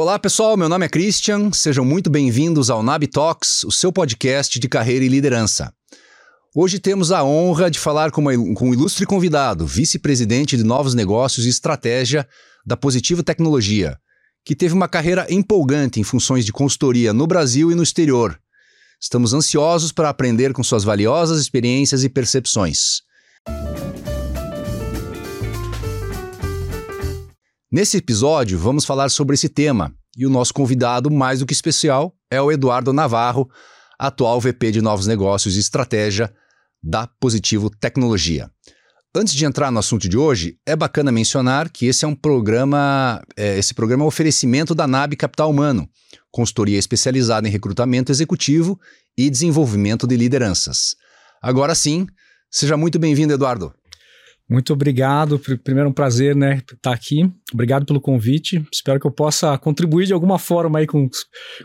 Olá pessoal, meu nome é Christian, sejam muito bem-vindos ao NAB Talks, o seu podcast de carreira e liderança. Hoje temos a honra de falar com, uma, com um ilustre convidado, vice-presidente de novos negócios e estratégia da Positivo Tecnologia, que teve uma carreira empolgante em funções de consultoria no Brasil e no exterior. Estamos ansiosos para aprender com suas valiosas experiências e percepções. Nesse episódio, vamos falar sobre esse tema e o nosso convidado mais do que especial é o Eduardo Navarro, atual VP de Novos Negócios e Estratégia da Positivo Tecnologia. Antes de entrar no assunto de hoje, é bacana mencionar que esse é um programa, é, esse programa é um oferecimento da NAB Capital Humano, consultoria especializada em recrutamento executivo e desenvolvimento de lideranças. Agora sim, seja muito bem-vindo, Eduardo. Muito obrigado. Primeiro, um prazer né, estar aqui. Obrigado pelo convite. Espero que eu possa contribuir de alguma forma aí com,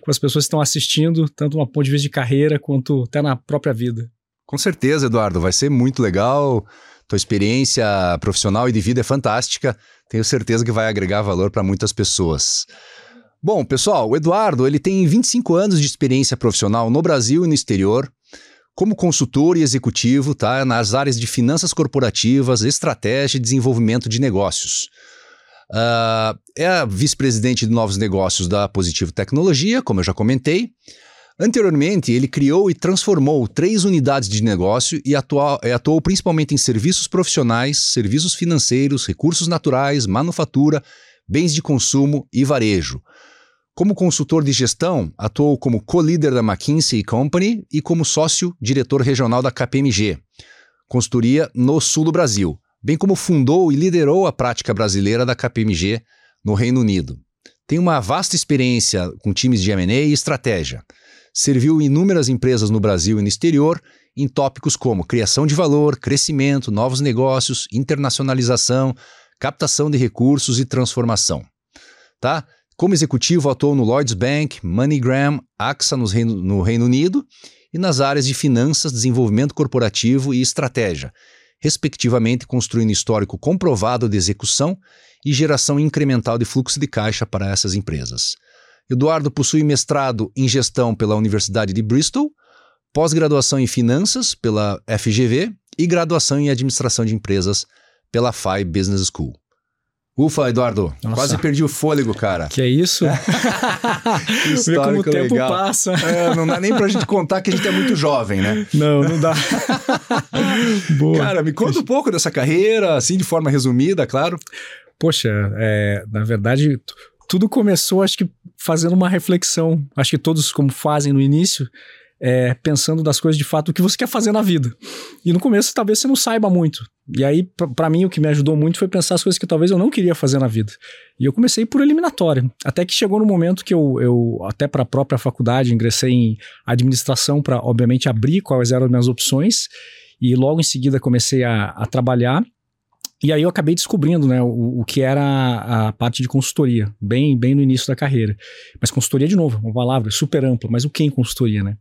com as pessoas que estão assistindo, tanto no ponto de vista de carreira quanto até na própria vida. Com certeza, Eduardo. Vai ser muito legal. Tua experiência profissional e de vida é fantástica. Tenho certeza que vai agregar valor para muitas pessoas. Bom, pessoal, o Eduardo ele tem 25 anos de experiência profissional no Brasil e no exterior como consultor e executivo tá, nas áreas de finanças corporativas, estratégia e desenvolvimento de negócios. Uh, é vice-presidente de novos negócios da Positivo Tecnologia, como eu já comentei. Anteriormente, ele criou e transformou três unidades de negócio e atuou, atuou principalmente em serviços profissionais, serviços financeiros, recursos naturais, manufatura, bens de consumo e varejo. Como consultor de gestão, atuou como co-líder da McKinsey Company e como sócio-diretor regional da KPMG, consultoria no sul do Brasil, bem como fundou e liderou a prática brasileira da KPMG no Reino Unido. Tem uma vasta experiência com times de M&A e estratégia. Serviu inúmeras empresas no Brasil e no exterior em tópicos como criação de valor, crescimento, novos negócios, internacionalização, captação de recursos e transformação. Tá? Como executivo, atuou no Lloyds Bank, MoneyGram, AXA no Reino, no Reino Unido e nas áreas de finanças, desenvolvimento corporativo e estratégia, respectivamente construindo histórico comprovado de execução e geração incremental de fluxo de caixa para essas empresas. Eduardo possui mestrado em gestão pela Universidade de Bristol, pós-graduação em finanças pela FGV e graduação em administração de empresas pela FI Business School. Ufa, Eduardo, Nossa. quase perdi o fôlego, cara. Que é isso? Vê como o tempo legal. passa. É, não dá nem pra gente contar que a gente é muito jovem, né? Não, não dá. Boa. Cara, me conta um pouco dessa carreira, assim, de forma resumida, claro. Poxa, é, na verdade, tudo começou, acho que, fazendo uma reflexão. Acho que todos, como fazem no início, é, pensando das coisas de fato, o que você quer fazer na vida. E no começo talvez você não saiba muito. E aí, para mim, o que me ajudou muito foi pensar as coisas que talvez eu não queria fazer na vida. E eu comecei por eliminatória. Até que chegou no momento que eu, eu até para a própria faculdade, ingressei em administração para, obviamente, abrir quais eram as minhas opções. E logo em seguida comecei a, a trabalhar. E aí eu acabei descobrindo né, o, o, que era a parte de consultoria, bem, bem no início da carreira. Mas consultoria, de novo, uma palavra super ampla, mas o que em consultoria, né?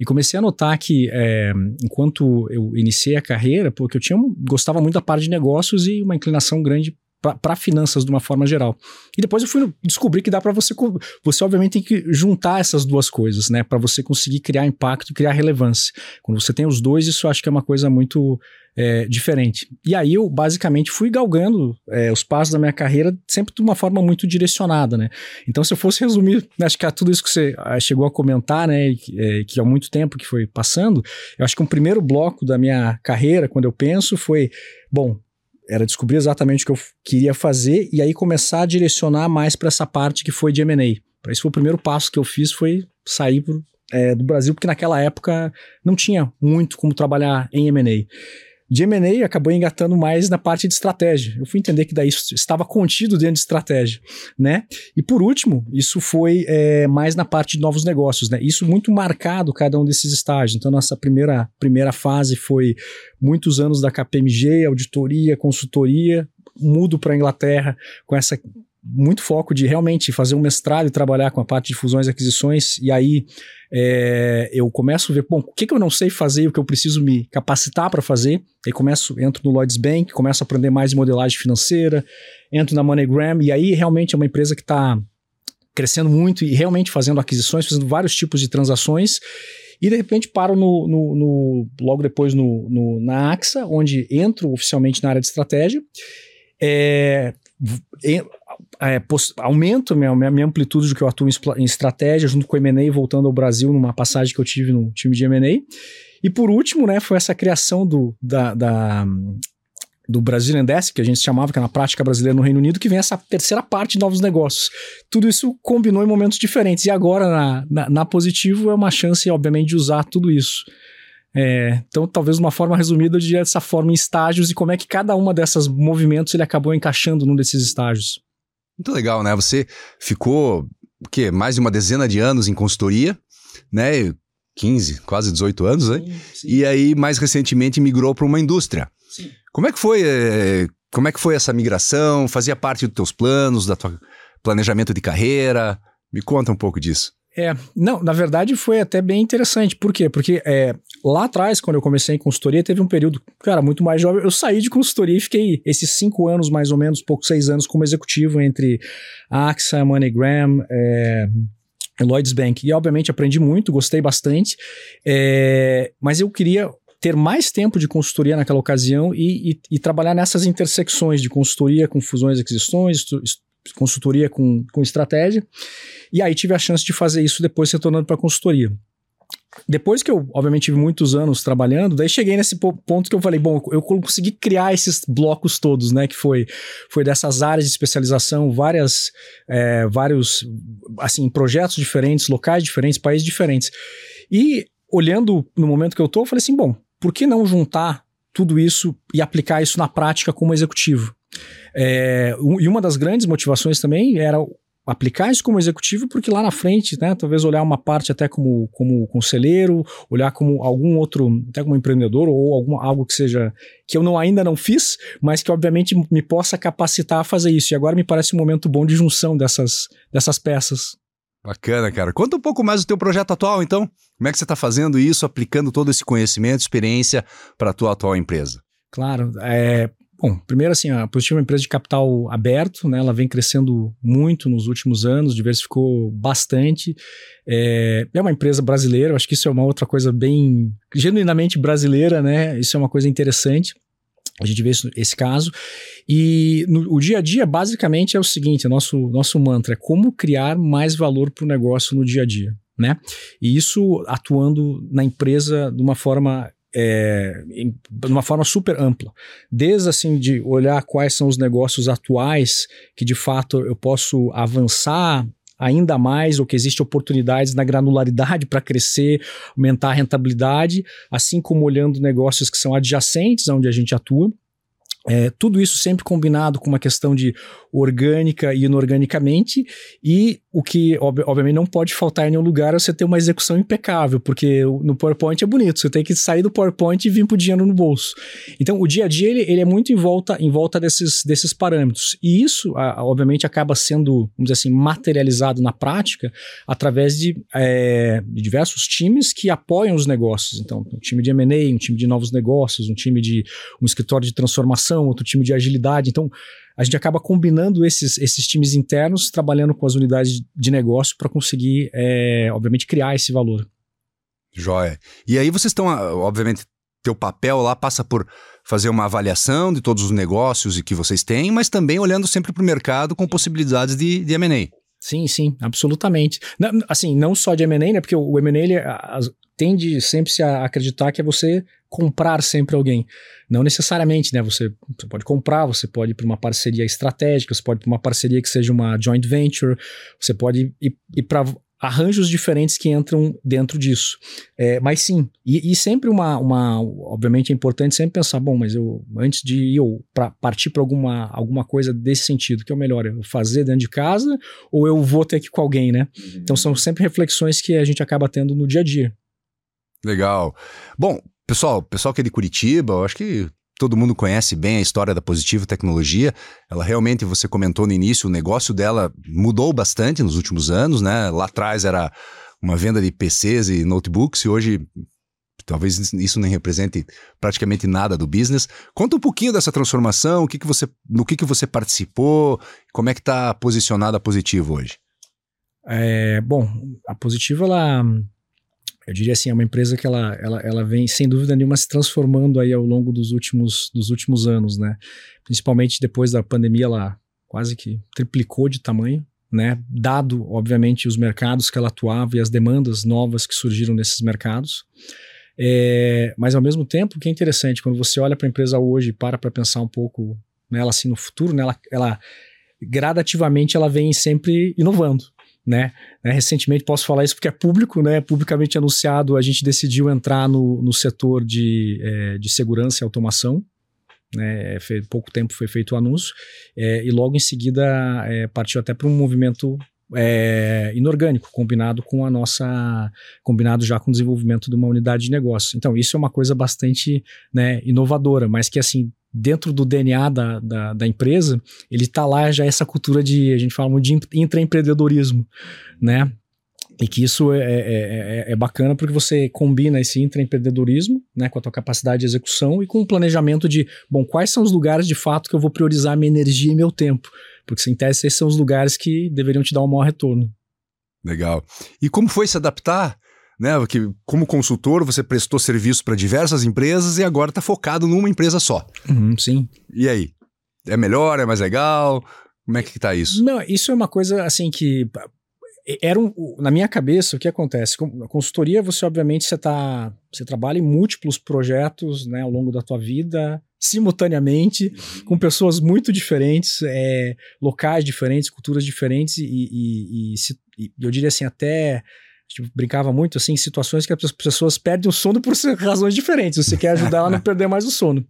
E comecei a notar que, é, enquanto eu iniciei a carreira, porque eu tinha, gostava muito da parte de negócios e uma inclinação grande para finanças de uma forma geral. E depois eu fui descobrir que dá para você você obviamente tem que juntar essas duas coisas, né, para você conseguir criar impacto, criar relevância. Quando você tem os dois, isso eu acho que é uma coisa muito é, diferente. E aí eu basicamente fui galgando é, os passos da minha carreira sempre de uma forma muito direcionada, né? Então se eu fosse resumir, acho que é tudo isso que você ah, chegou a comentar, né, é, que há muito tempo que foi passando, eu acho que um primeiro bloco da minha carreira, quando eu penso, foi bom, era descobrir exatamente o que eu queria fazer e aí começar a direcionar mais para essa parte que foi de M&A. Para isso foi o primeiro passo que eu fiz foi sair pro, é, do Brasil porque naquela época não tinha muito como trabalhar em M&A de M&A acabou engatando mais na parte de estratégia. Eu fui entender que daí estava contido dentro de estratégia, né? E por último, isso foi é, mais na parte de novos negócios, né? Isso muito marcado cada um desses estágios. Então, nossa primeira, primeira fase foi muitos anos da KPMG, auditoria, consultoria, mudo para a Inglaterra com essa muito foco de realmente fazer um mestrado e trabalhar com a parte de fusões e aquisições, e aí é, eu começo a ver, bom, o que, que eu não sei fazer e o que eu preciso me capacitar para fazer, aí começo, entro no Lloyds Bank, começo a aprender mais de modelagem financeira, entro na MoneyGram, e aí realmente é uma empresa que está crescendo muito e realmente fazendo aquisições, fazendo vários tipos de transações. E de repente paro no, no, no logo depois no, no, na AXA, onde entro oficialmente na área de estratégia. É, é, aumento minha, minha amplitude do que eu atuo em, em estratégia, junto com o M&A, voltando ao Brasil, numa passagem que eu tive no time de M&A. E por último, né, foi essa criação do, da, da do Brazilian Desk, que a gente chamava, que é na prática brasileira no Reino Unido, que vem essa terceira parte de novos negócios. Tudo isso combinou em momentos diferentes. E agora, na, na, na Positivo, é uma chance, obviamente, de usar tudo isso. É, então, talvez uma forma resumida, eu diria dessa forma em estágios e como é que cada uma dessas movimentos ele acabou encaixando num desses estágios. Muito legal, né? Você ficou, o quê? Mais de uma dezena de anos em consultoria, né? 15, quase 18 anos, né? Sim, sim. E aí, mais recentemente, migrou para uma indústria. Sim. Como é que foi? É, como é que foi essa migração? Fazia parte dos teus planos, da tua planejamento de carreira? Me conta um pouco disso. É, não, na verdade foi até bem interessante. Por quê? Porque é, lá atrás, quando eu comecei em consultoria, teve um período, cara, muito mais jovem. Eu saí de consultoria e fiquei esses cinco anos, mais ou menos, pouco seis anos, como executivo entre AXA, MoneyGram, é, Lloyds Bank. E obviamente aprendi muito, gostei bastante, é, mas eu queria ter mais tempo de consultoria naquela ocasião e, e, e, trabalhar nessas intersecções de consultoria com fusões e aquisições, consultoria com, com estratégia. E aí tive a chance de fazer isso depois retornando para consultoria. Depois que eu, obviamente, tive muitos anos trabalhando, daí cheguei nesse ponto que eu falei, bom, eu consegui criar esses blocos todos, né? Que foi, foi dessas áreas de especialização, várias, é, vários, assim, projetos diferentes, locais diferentes, países diferentes. E olhando no momento que eu tô, eu falei assim, bom, por que não juntar tudo isso e aplicar isso na prática como executivo? É, e uma das grandes motivações também era aplicar isso como executivo, porque lá na frente, né, talvez olhar uma parte até como, como conselheiro, olhar como algum outro, até como empreendedor, ou algum, algo que seja, que eu não, ainda não fiz, mas que obviamente me possa capacitar a fazer isso. E agora me parece um momento bom de junção dessas, dessas peças. Bacana, cara. Conta um pouco mais do teu projeto atual, então. Como é que você está fazendo isso, aplicando todo esse conhecimento, experiência para a tua atual empresa? Claro. É, Bom, primeiro assim, a Positivo é uma empresa de capital aberto, né? Ela vem crescendo muito nos últimos anos, diversificou bastante. É, é uma empresa brasileira, acho que isso é uma outra coisa bem genuinamente brasileira, né? Isso é uma coisa interessante. A gente vê esse, esse caso. E no, o dia a dia, basicamente, é o seguinte: nosso, nosso mantra é como criar mais valor para o negócio no dia a dia. Né? E isso atuando na empresa de uma forma é, em, de uma forma super ampla. Desde assim de olhar quais são os negócios atuais que de fato eu posso avançar ainda mais ou que existe oportunidades na granularidade para crescer, aumentar a rentabilidade, assim como olhando negócios que são adjacentes aonde a gente atua. É, tudo isso sempre combinado com uma questão de orgânica e inorganicamente, e o que ob obviamente não pode faltar em nenhum lugar é você ter uma execução impecável, porque no PowerPoint é bonito, você tem que sair do PowerPoint e vir pro dinheiro no bolso. Então o dia a dia ele, ele é muito em volta, em volta desses, desses parâmetros, e isso a, obviamente acaba sendo, vamos dizer assim, materializado na prática através de, é, de diversos times que apoiam os negócios. Então, um time de M&A, um time de novos negócios, um time de um escritório de transformação, outro time de agilidade. Então, a gente acaba combinando esses, esses times internos, trabalhando com as unidades de negócio para conseguir, é, obviamente, criar esse valor. Joia. E aí vocês estão, obviamente, teu papel lá passa por fazer uma avaliação de todos os negócios e que vocês têm, mas também olhando sempre para o mercado com possibilidades de, de M&A. Sim, sim, absolutamente. Não, assim, não só de M&A, né? Porque o M&A, ele, tende sempre -se a acreditar que é você comprar sempre alguém. Não necessariamente, né? Você, você pode comprar, você pode ir para uma parceria estratégica, você pode ir para uma parceria que seja uma joint venture, você pode ir, ir para arranjos diferentes que entram dentro disso. É, mas sim, e, e, sempre uma, uma. Obviamente é importante sempre pensar, bom, mas eu antes de ir eu pra partir para alguma, alguma coisa desse sentido, que é o melhor, eu fazer dentro de casa ou eu vou ter que ir com alguém, né? Uhum. Então são sempre reflexões que a gente acaba tendo no dia a dia. Legal. Bom, pessoal, pessoal que é de Curitiba, eu acho que todo mundo conhece bem a história da Positivo Tecnologia. Ela realmente, você comentou no início, o negócio dela mudou bastante nos últimos anos, né? Lá atrás era uma venda de PCs e notebooks e hoje talvez isso nem represente praticamente nada do business. Conta um pouquinho dessa transformação, o que, que você, no que, que você participou, como é que está posicionada a Positivo hoje. É, bom, a Positivo, ela, eu diria assim, é uma empresa que ela, ela, ela vem, sem dúvida nenhuma, se transformando aí ao longo dos últimos, dos últimos anos, né? Principalmente depois da pandemia, ela quase que triplicou de tamanho, né? Dado, obviamente, os mercados que ela atuava e as demandas novas que surgiram nesses mercados. É, mas ao mesmo tempo, o que é interessante, quando você olha para a empresa hoje e para para pensar um pouco nela assim no futuro, né, ela, ela gradativamente ela vem sempre inovando. Né? né? Recentemente posso falar isso porque é público, né? Publicamente anunciado, a gente decidiu entrar no, no setor de, é, de segurança e automação. Né? Pouco tempo foi feito o anúncio, é, e logo em seguida é, partiu até para um movimento é, inorgânico, combinado com a nossa. combinado já com o desenvolvimento de uma unidade de negócio. Então, isso é uma coisa bastante né, inovadora, mas que assim. Dentro do DNA da, da, da empresa, ele está lá já essa cultura de, a gente fala muito de intraempreendedorismo, né? E que isso é, é, é, é, bacana porque você combina esse intraempreendedorismo né, com a tua capacidade de execução e com o planejamento de, bom, quais são os lugares de fato que eu vou priorizar minha energia e meu tempo. Porque, em tese, esses são os lugares que deveriam te dar um maior retorno. Legal. E como foi se adaptar? Né, que como consultor você prestou serviço para diversas empresas e agora está focado numa empresa só. Uhum, sim. E aí? É melhor? É mais legal? Como é que está isso? Não, isso é uma coisa assim que era um, na minha cabeça o que acontece na consultoria você obviamente você tá você trabalha em múltiplos projetos né, ao longo da tua vida simultaneamente com pessoas muito diferentes é, locais diferentes culturas diferentes e, e, e, se, e, eu diria assim até tipo, brincava muito assim em situações que as pessoas perdem o sono por razões diferentes você quer ajudar ela a não perder mais o sono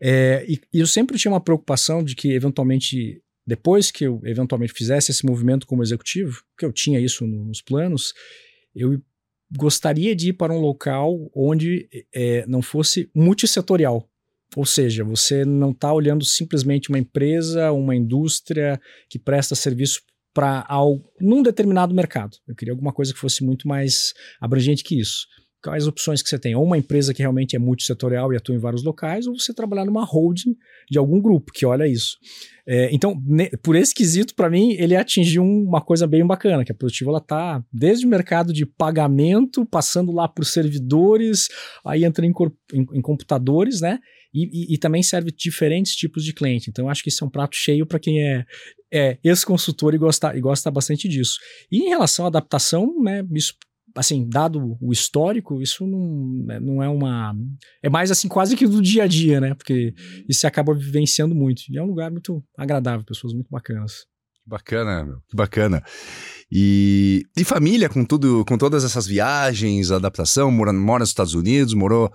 é, e, e eu sempre tinha uma preocupação de que eventualmente depois que eu eventualmente fizesse esse movimento como executivo, que eu tinha isso nos planos, eu gostaria de ir para um local onde é, não fosse multissetorial. Ou seja, você não está olhando simplesmente uma empresa, uma indústria que presta serviço para num determinado mercado. Eu queria alguma coisa que fosse muito mais abrangente que isso quais opções que você tem? Ou uma empresa que realmente é multissetorial e atua em vários locais, ou você trabalhar numa holding de algum grupo que olha isso. É, então, ne, por esse quesito, para mim, ele atingiu uma coisa bem bacana, que a Positivo ela tá desde o mercado de pagamento, passando lá por servidores, aí entra em, em, em computadores, né? E, e, também serve diferentes tipos de cliente. Então, eu acho que isso é um prato cheio para quem é, é ex-consultor e gosta, e gosta bastante disso. E em relação à adaptação, né, isso assim, dado o histórico, isso não, né, não é uma. É mais assim, quase que do dia a dia, né? Porque isso acaba vivenciando muito. E é um lugar muito agradável, pessoas muito bacanas. Bacana. Que bacana. E, e família, com tudo, com todas essas viagens, adaptação, mora, mora nos Estados Unidos, morou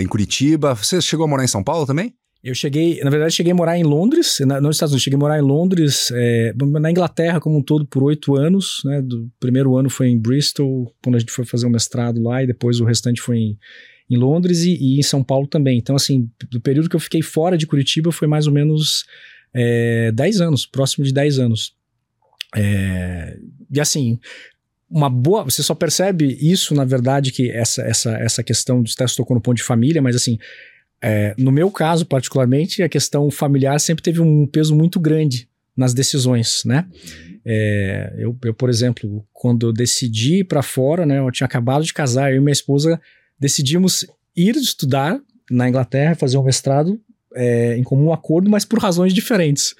em Curitiba. Você chegou a morar em São Paulo também? Eu cheguei, na verdade, cheguei a morar em Londres, na, nos Estados Unidos, cheguei a morar em Londres, é, na Inglaterra como um todo por oito anos, né? Do primeiro ano foi em Bristol, quando a gente foi fazer o um mestrado lá, e depois o restante foi em, em Londres e, e, em São Paulo também. Então, assim, do período que eu fiquei fora de Curitiba foi mais ou menos é, dez anos, próximo de dez anos. É, e assim, uma boa. Você só percebe isso, na verdade, que essa, essa, essa questão de testes tocou no ponto de família, mas assim, é, no meu caso, particularmente, a questão familiar sempre teve um peso muito grande nas decisões, né? É, eu, eu, por exemplo, quando eu decidi ir para fora, né? Eu tinha acabado de casar, eu e minha esposa decidimos ir estudar na Inglaterra, fazer um mestrado é, em comum acordo, mas por razões diferentes.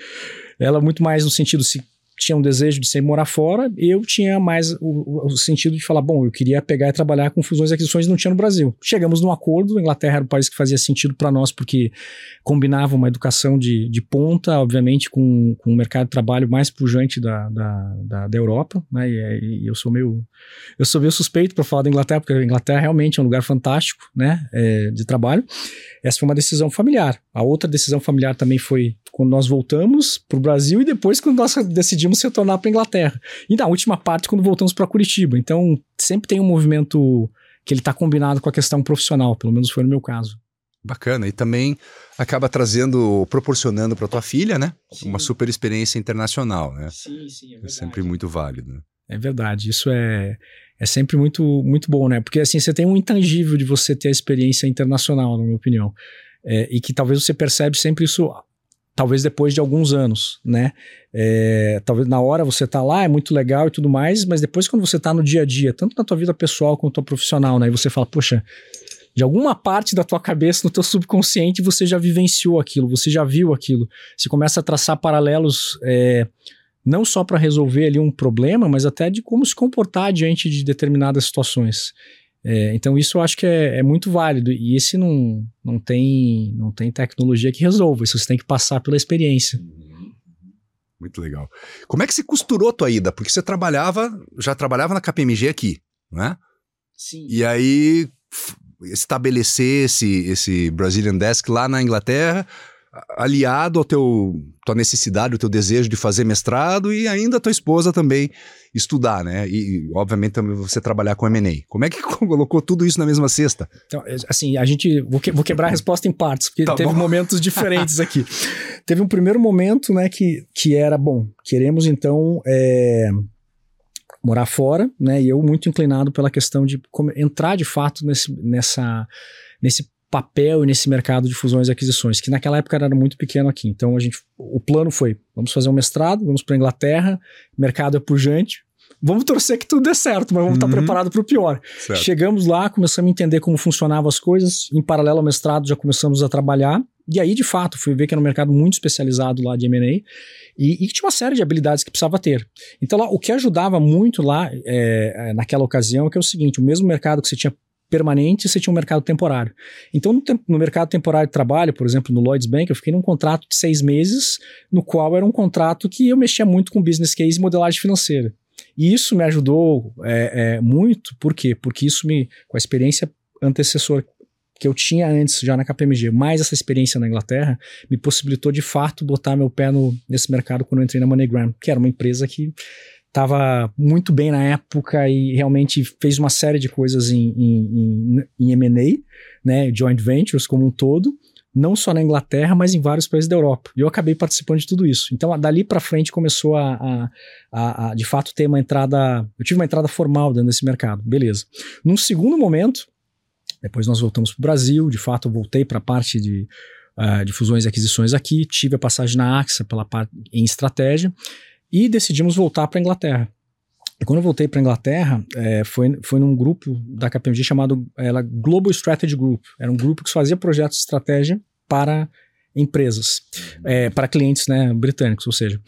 Ela muito mais no sentido se tinha um desejo de sempre morar fora, eu tinha mais o, o, sentido de falar, bom, eu queria pegar e trabalhar com fusões e aquisições não tinha no Brasil. Chegamos num acordo, a Inglaterra era o país que fazia sentido para nós, porque combinava uma educação de, de ponta, obviamente, com, com um mercado de trabalho mais pujante da, da, da, da Europa, né, e, e, eu sou meio eu sou meio suspeito para falar da Inglaterra, porque a Inglaterra realmente é um lugar fantástico, né, é, de trabalho. Essa foi uma decisão familiar. A outra decisão familiar também foi quando nós voltamos para o Brasil e depois quando nós decidimos retornar para Inglaterra. E na última parte, quando voltamos para Curitiba. Então, sempre tem um movimento que ele está combinado com a questão profissional, pelo menos foi no meu caso. Bacana. E também acaba trazendo, proporcionando para tua filha, né? Sim. Uma super experiência internacional, né? Sim, sim, é verdade. É sempre muito válido. Né? É verdade. Isso é, é sempre muito, muito bom, né? Porque assim, você tem um intangível de você ter a experiência internacional, na minha opinião. É, e que talvez você percebe sempre isso talvez depois de alguns anos, né? É, talvez na hora você tá lá, é muito legal e tudo mais, mas depois quando você tá no dia a dia, tanto na tua vida pessoal quanto na profissional, né? E você fala, poxa, de alguma parte da tua cabeça, no teu subconsciente, você já vivenciou aquilo, você já viu aquilo. Você começa a traçar paralelos, é, não só para resolver ali um problema, mas até de como se comportar diante de determinadas situações. É, então isso eu acho que é, é, muito válido e esse não, não, tem, não tem tecnologia que resolva, isso você tem que passar pela experiência. Muito legal. Como é que você costurou a tua ida? Porque você trabalhava, já trabalhava na KPMG aqui, né? Sim. E aí estabelecer esse, esse Brazilian Desk lá na Inglaterra, aliado ao teu tua necessidade, o teu desejo de fazer mestrado e ainda a tua esposa também estudar, né? E, obviamente também você trabalhar com M&A. Como é que colocou tudo isso na mesma cesta? Então, é, assim, a gente vou, que, vou quebrar a resposta em partes, porque tá teve bom. momentos diferentes aqui. teve um primeiro momento, né, que, que era bom. Queremos então é, morar fora, né? E eu muito inclinado pela questão de entrar de fato nesse, nessa, nesse papel nesse mercado de fusões e aquisições, que naquela época era muito pequeno aqui. Então a gente, o plano foi, vamos fazer um mestrado, vamos para Inglaterra, mercado é pujante, vamos torcer que tudo dê certo, mas vamos uhum. estar preparados para o pior. Certo. Chegamos lá, começamos a entender como funcionavam as coisas, em paralelo ao mestrado já começamos a trabalhar, e aí de fato fui ver que era um mercado muito especializado lá de M&A, e, e tinha uma série de habilidades que precisava ter. Então lá, o que ajudava muito lá é naquela ocasião é que é o seguinte, o mesmo mercado que você tinha permanente, você tinha um mercado temporário. Então, no, no, mercado temporário de trabalho, por exemplo, no Lloyds Bank, eu fiquei num contrato de seis meses, no qual era um contrato que eu mexia muito com business case e modelagem financeira. E isso me ajudou é, é, muito, por quê? Porque isso me, com a experiência antecessora que eu tinha antes já na KPMG, mais essa experiência na Inglaterra, me possibilitou de fato botar meu pé no, nesse mercado quando eu entrei na MoneyGram, que era uma empresa que estava muito bem na época e realmente fez uma série de coisas em, em, em, em M&A, né, joint ventures como um todo, não só na Inglaterra, mas em vários países da Europa. E eu acabei participando de tudo isso. Então, dali para frente começou a, a, a, a, de fato, ter uma entrada. Eu tive uma entrada formal dentro desse mercado. Beleza. Num segundo momento, depois nós voltamos para o Brasil. De fato, eu voltei para a parte de, uh, de fusões e aquisições aqui. Tive a passagem na AXA pela parte em estratégia e decidimos voltar para a Inglaterra. E quando eu voltei para a Inglaterra, é, foi, foi num grupo da KPMG chamado ela, Global Strategy Group. Era um grupo que fazia projetos de estratégia para empresas, é, para clientes né, britânicos, ou seja.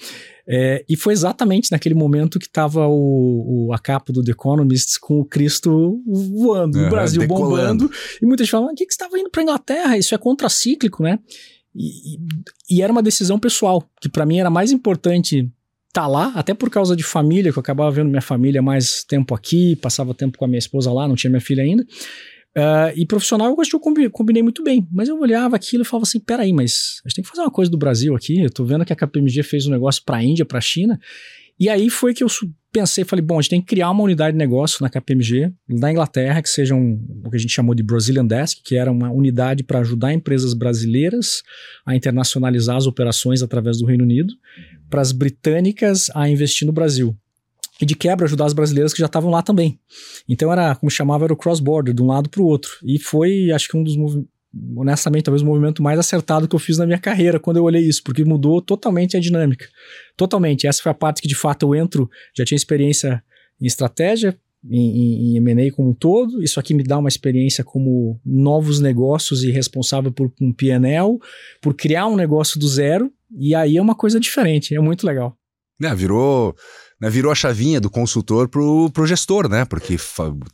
É, e foi exatamente naquele momento que estava o, o, a capa do The Economist com o Cristo voando, o Brasil decolando. bombando. E muita gente falava, o que, que você estava indo para a Inglaterra? Isso é contracíclico, né? E, e, e, era uma decisão pessoal, que para mim era mais importante tá lá, até por causa de família, que eu acabava vendo minha família mais tempo aqui, passava tempo com a minha esposa lá, não tinha minha filha ainda. Uh, e profissional eu acho que eu combinei, muito bem, mas eu olhava aquilo e falava assim: peraí, mas a gente tem que fazer uma coisa do Brasil aqui. Eu tô vendo que a KPMG fez um negócio pra Índia, pra China. E aí foi que eu pensei, falei, bom, a gente tem que criar uma unidade de negócio na KPMG, na Inglaterra, que seja um, o que a gente chamou de Brazilian Desk, que era uma unidade para ajudar empresas brasileiras a internacionalizar as operações através do Reino Unido para as britânicas a investir no Brasil. E de quebra ajudar as brasileiras que já estavam lá também. Então era, como chamava, era o cross-border, de um lado para o outro. E foi, acho que um dos honestamente, talvez o movimento mais acertado que eu fiz na minha carreira quando eu olhei isso, porque mudou totalmente a dinâmica. Totalmente. Essa foi a parte que de fato eu entro, já tinha experiência em estratégia, em, em, M&A como um todo. Isso aqui me dá uma experiência como novos negócios e responsável por um PNL, por criar um negócio do zero e aí é uma coisa diferente, é muito legal. É, virou, né, virou a chavinha do consultor pro, pro gestor, né? Porque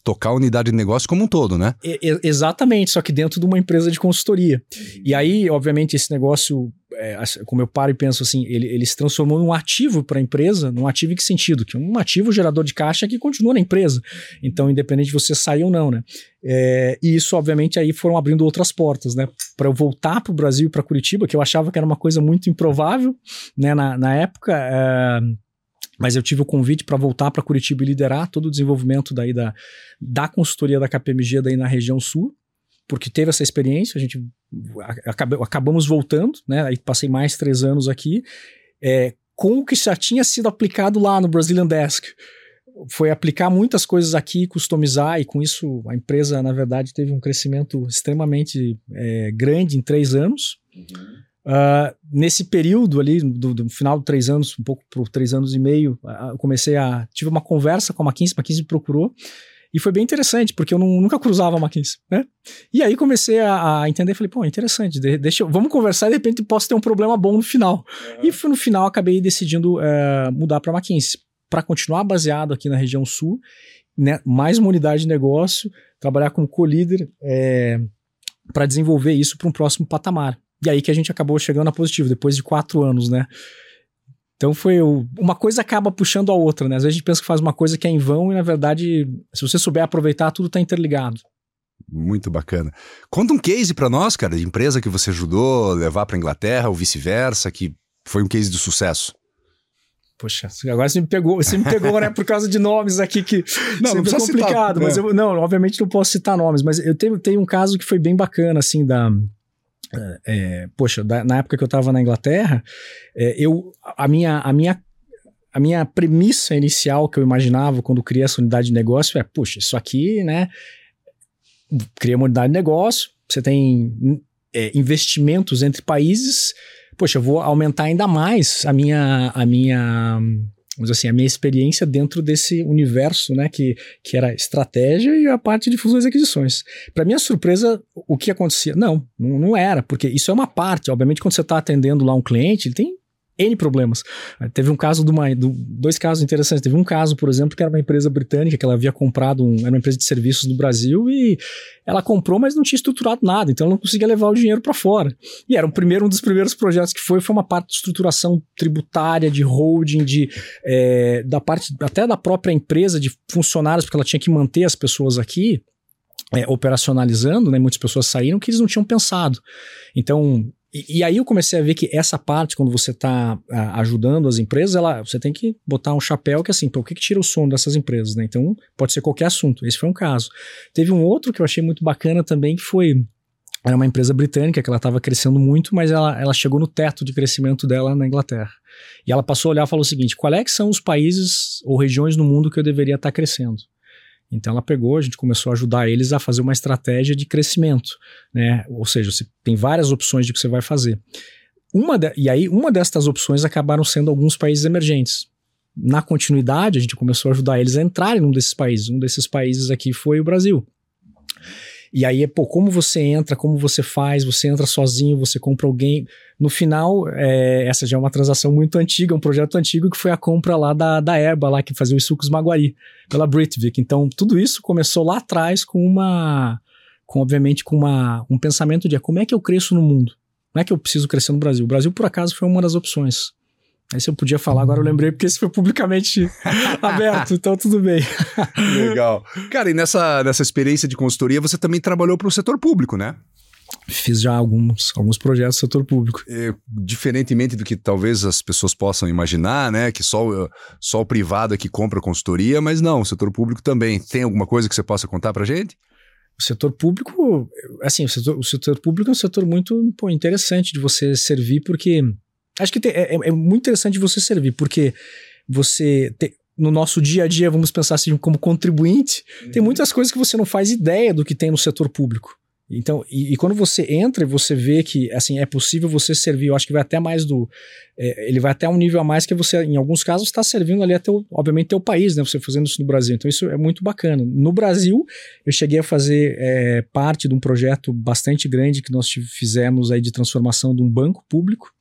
tocar a unidade de negócio como um todo, né? E, exatamente, só que dentro de uma empresa de consultoria. E aí, obviamente, esse negócio é, como eu paro e penso assim, ele, ele se transformou num ativo para a empresa, num ativo em que sentido? Que um ativo gerador de caixa que continua na empresa. Então, independente de você sair ou não, né? É, e isso, obviamente, aí foram abrindo outras portas, né? Para eu voltar para o Brasil e para Curitiba, que eu achava que era uma coisa muito improvável, né? Na, na época. É, mas eu tive o convite para voltar para Curitiba e liderar todo o desenvolvimento daí da, da consultoria da KPMG daí na região sul, porque teve essa experiência, a gente acabamos voltando, né? Aí passei mais três anos aqui, é, com o que já tinha sido aplicado lá no Brazilian Desk. Foi aplicar muitas coisas aqui, customizar, e com isso a empresa, na verdade, teve um crescimento extremamente é, grande em três anos. Uhum. Uh, nesse período ali, do, do, final de três anos, um pouco por três anos e meio, uh, eu comecei a. Tive uma conversa com a McKinsey, a McKinsey me procurou. E foi bem interessante, porque eu não, nunca cruzava a McKinsey, né? E aí comecei a, a entender, falei, pô, interessante, de, deixa eu, vamos conversar e de repente posso ter um problema bom no final. Uhum. E no final acabei decidindo uh, mudar para a McKinsey, para continuar baseado aqui na região sul, né, mais uma unidade de negócio, trabalhar como co-líder é, para desenvolver isso para um próximo patamar. E aí que a gente acabou chegando a positivo, depois de quatro anos, né? Então foi o, uma coisa acaba puxando a outra, né? Às vezes a gente pensa que faz uma coisa que é em vão e na verdade, se você souber aproveitar, tudo está interligado. Muito bacana. Conta um case para nós, cara, de empresa que você ajudou a levar para Inglaterra ou vice-versa, que foi um case de sucesso. Poxa, agora você me pegou, você me pegou, né, por causa de nomes aqui que não, sempre não é complicado, citar, mas é. eu não, obviamente não posso citar nomes, mas eu tenho, tenho um caso que foi bem bacana assim da é, é, poxa, da, na época que eu estava na Inglaterra, é, eu, a, minha, a, minha, a minha premissa inicial que eu imaginava quando criei essa unidade de negócio é, poxa, isso aqui, né, cria uma unidade de negócio, você tem é, investimentos entre países, poxa, eu vou aumentar ainda mais a minha, a minha vamos assim, a minha experiência dentro desse universo, né, que, que era estratégia e a parte de fusões e aquisições. Para minha surpresa, o que acontecia? Não, não era, porque isso é uma parte. Obviamente, quando você está atendendo lá um cliente, ele tem N problemas. Teve um caso de uma. Do, dois casos interessantes. Teve um caso, por exemplo, que era uma empresa britânica que ela havia comprado, um, era uma empresa de serviços no Brasil e ela comprou, mas não tinha estruturado nada, então ela não conseguia levar o dinheiro para fora. E era o primeiro, um dos primeiros projetos que foi, foi uma parte de estruturação tributária, de holding, de, é, da parte até da própria empresa, de funcionários, porque ela tinha que manter as pessoas aqui. É, operacionalizando, né? Muitas pessoas saíram que eles não tinham pensado. Então, e, e, aí eu comecei a ver que essa parte, quando você está ajudando as empresas, ela, você tem que botar um chapéu que assim, pô, o que, que tira o sono dessas empresas, né? Então, pode ser qualquer assunto. Esse foi um caso. Teve um outro que eu achei muito bacana também, que foi era uma empresa britânica que ela estava crescendo muito, mas ela, ela chegou no teto de crescimento dela na Inglaterra. E ela passou a olhar e falou o seguinte: qual é que são os países ou regiões no mundo que eu deveria estar tá crescendo? Então ela pegou, a gente começou a ajudar eles a fazer uma estratégia de crescimento, né? Ou seja, você tem várias opções de que você vai fazer. Uma de, e aí, uma destas opções acabaram sendo alguns países emergentes. Na continuidade, a gente começou a ajudar eles a entrarem num desses países. Um desses países aqui foi o Brasil. E aí, pô, como você entra, como você faz, você entra sozinho, você compra alguém. No final, é, essa já é uma transação muito antiga, um projeto antigo que foi a compra lá da, da Erba, lá que fazia os sucos Maguari, pela Britvik. Então, tudo isso começou lá atrás com uma. Com, obviamente, com uma, um pensamento de como é que eu cresço no mundo? Não é que eu preciso crescer no Brasil. O Brasil, por acaso, foi uma das opções. Aí se eu podia falar, agora eu lembrei, porque esse foi publicamente aberto, então tudo bem. Legal. Cara, e nessa, nessa experiência de consultoria, você também trabalhou para o setor público, né? Fiz já alguns, alguns projetos do setor público. É, diferentemente do que talvez as pessoas possam imaginar, né? Que só, só o privado é que compra consultoria, mas não, o setor público também. Tem alguma coisa que você possa contar para gente? O setor público, assim, o setor, o setor público é um setor muito pô, interessante de você servir, porque Acho que tem, é, é, muito interessante você servir, porque você no nosso dia a dia, vamos pensar assim, como contribuinte, uhum. tem muitas coisas que você não faz ideia do que tem no setor público. Então, e, e, quando você entra e você vê que assim é possível você servir, eu acho que vai até mais do. É, ele vai até um nível a mais que você, em alguns casos, está servindo ali até, o, obviamente, teu país, né? Você fazendo isso no Brasil. Então, isso é muito bacana. No Brasil, eu cheguei a fazer é, parte de um projeto bastante grande que nós fizemos aí de transformação de um banco público.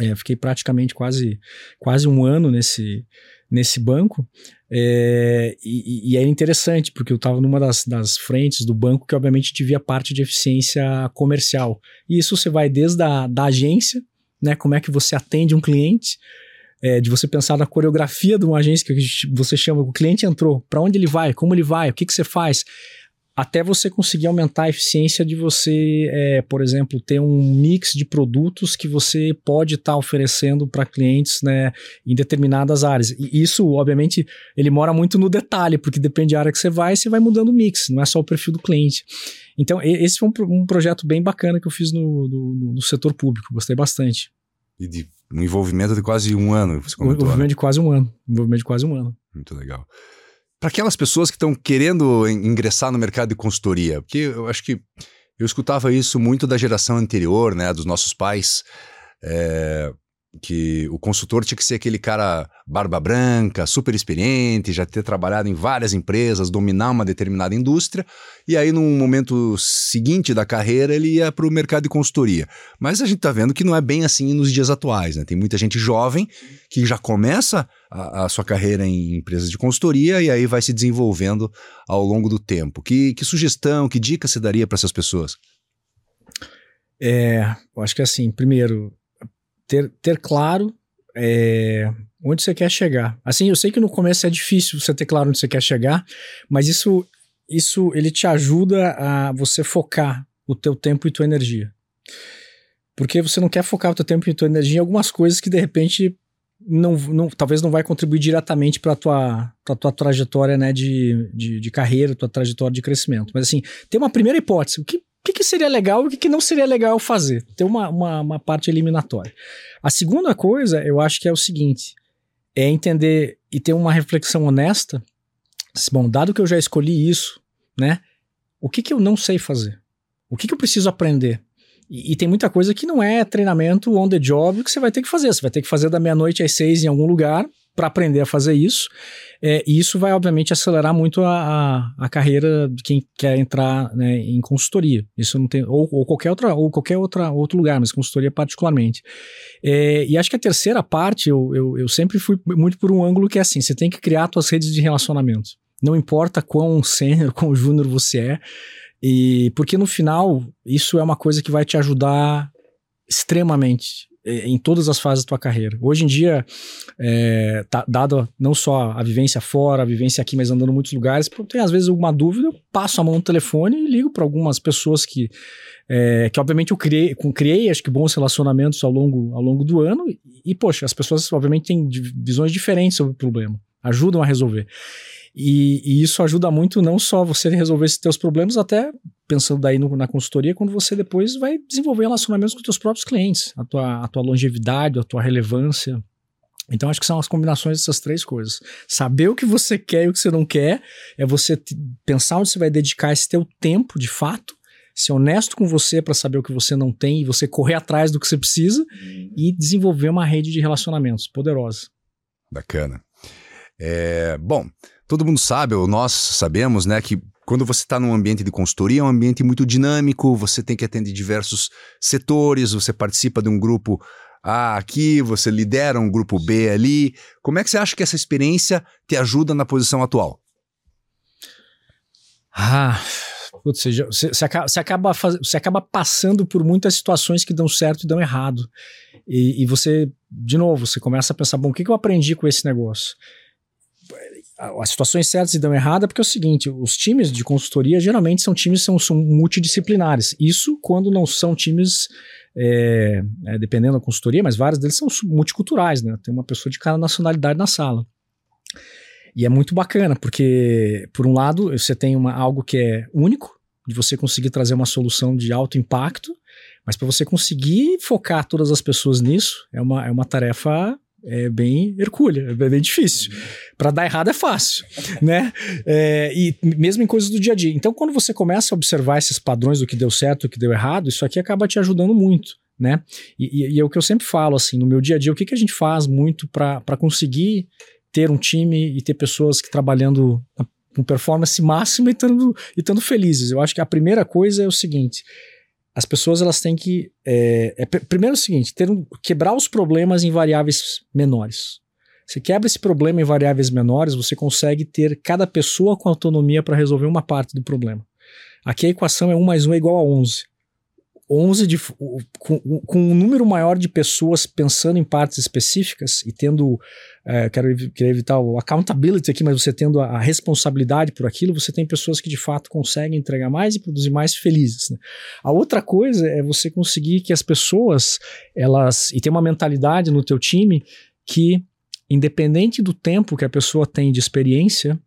É, fiquei praticamente quase, quase um ano nesse, nesse banco. É, e, e é interessante, porque eu estava numa das, das frentes do banco que, obviamente, tivia parte de eficiência comercial. E isso você vai desde a da agência, né, como é que você atende um cliente, é, de você pensar na coreografia de uma agência que você chama, o cliente entrou, para onde ele vai, como ele vai, o que, que você faz até você conseguir aumentar a eficiência de você, é, por exemplo, ter um mix de produtos que você pode estar tá oferecendo para clientes né, em determinadas áreas. E isso, obviamente, ele mora muito no detalhe, porque depende da área que você vai, você vai mudando o mix, não é só o perfil do cliente. Então, esse foi um, um projeto bem bacana que eu fiz no, no, no setor público, gostei bastante. E de um envolvimento de quase um ano, você comentou, Um envolvimento né? de quase um ano. Um envolvimento de quase um ano. Muito legal para aquelas pessoas que estão querendo ingressar no mercado de consultoria, porque eu acho que Eu escutava isso muito da geração anterior, né, dos nossos pais, é, que o consultor tinha que ser aquele cara barba branca, super experiente, já ter trabalhado em várias empresas, dominar uma determinada indústria, e aí num momento seguinte da carreira ele ia para o mercado de consultoria. Mas a gente está vendo que não é bem assim nos dias atuais, né? Tem muita gente jovem que já começa a, a sua carreira em empresas de consultoria e aí vai se desenvolvendo ao longo do tempo. Que, que sugestão, que dica você daria para essas pessoas? É, eu acho que assim, primeiro, ter, ter claro é, onde você quer chegar. Assim, eu sei que no começo é difícil você ter claro onde você quer chegar, mas isso, isso ele te ajuda a você focar o teu tempo e tua energia. Porque você não quer focar o teu tempo e tua energia em algumas coisas que de repente não, não, talvez não vai contribuir diretamente para a tua, tua trajetória né, de, de, de, carreira, tua trajetória de crescimento. Mas assim, tem uma primeira hipótese. O que que, que seria legal e o que, que não seria legal fazer. Ter uma, uma, uma parte eliminatória. A segunda coisa, eu acho que é o seguinte: é entender e ter uma reflexão honesta. Bom, dado que eu já escolhi isso, né? O que, que eu não sei fazer? O que, que eu preciso aprender? E, e, tem muita coisa que não é treinamento on the job que você vai ter que fazer. Você vai ter que fazer da meia-noite às seis em algum lugar para aprender a fazer isso. É, e isso vai, obviamente, acelerar muito a, a, a carreira de quem quer entrar né, em consultoria. Isso não tem. Ou, ou, qualquer outra, ou qualquer outra, outro lugar, mas consultoria particularmente. É, e acho que a terceira parte, eu, eu, eu sempre fui muito por um ângulo que é assim: você tem que criar suas redes de relacionamento. Não importa quão sênior, quão júnior você é. E porque no final, isso é uma coisa que vai te ajudar extremamente em todas as fases da tua carreira. Hoje em dia, é, tá, dado não só a vivência fora, a vivência aqui, mas andando em muitos lugares, tem às vezes alguma dúvida, eu passo a mão no telefone e ligo para algumas pessoas que, é, que obviamente eu criei, criei, acho que bons relacionamentos ao longo, ao longo do ano, e, e poxa, as pessoas obviamente têm visões diferentes sobre o problema, ajudam a resolver. E, e, isso ajuda muito não só você resolver esses teus problemas, até pensando daí no, na consultoria, quando você depois vai desenvolver relacionamentos com os teus próprios clientes, a tua, a tua longevidade, a tua relevância. Então acho que são as combinações dessas três coisas. Saber o que você quer e o que você não quer, é você pensar onde você vai dedicar esse teu tempo de fato, ser honesto com você para saber o que você não tem e você correr atrás do que você precisa uhum. e desenvolver uma rede de relacionamentos poderosa. Bacana. É, bom, todo mundo sabe, ou nós sabemos, né, que quando você está num ambiente de consultoria, é um ambiente muito dinâmico, você tem que atender diversos setores, você participa de um grupo A aqui, você lidera um grupo B ali. Como é que você acha que essa experiência te ajuda na posição atual? Ah, putz, você, você, acaba, você, acaba faz, você acaba passando por muitas situações que dão certo e dão errado. E, e você, de novo, você começa a pensar: bom, o que, que eu aprendi com esse negócio? As situações certas se dão errada porque é o seguinte, os times de consultoria geralmente são times são, são multidisciplinares. Isso quando não são times, é, é, dependendo da consultoria, mas vários deles são multiculturais, né? Tem uma pessoa de cada nacionalidade na sala. E é muito bacana, porque, por um lado, você tem uma, algo que é único, de você conseguir trazer uma solução de alto impacto, mas para você conseguir focar todas as pessoas nisso, é uma, é uma tarefa é bem hercúlea, é bem difícil. Para dar errado é fácil, né? É, e mesmo em coisas do dia a dia. Então, quando você começa a observar esses padrões do que deu certo, do que deu errado, isso aqui acaba te ajudando muito, né? E, e, e é o que eu sempre falo, assim, no meu dia a dia, o que, que a gente faz muito para conseguir ter um time e ter pessoas que trabalhando com performance máxima e estando felizes. Eu acho que a primeira coisa é o seguinte: as pessoas elas têm que é, é, primeiro é o seguinte ter um, quebrar os problemas em variáveis menores. Você quebra esse problema em variáveis menores você consegue ter cada pessoa com autonomia para resolver uma parte do problema. Aqui a equação é 1 mais 1 é igual a 11 11 de, com, com, um número maior de pessoas pensando em partes específicas e tendo, é, quero, quero evitar o accountability aqui, mas você tendo a, a, responsabilidade por aquilo, você tem pessoas que de fato conseguem entregar mais e produzir mais felizes. Né? A outra coisa é você conseguir que as pessoas, elas, e tem uma mentalidade no teu time que, independente do tempo que a pessoa tem de experiência,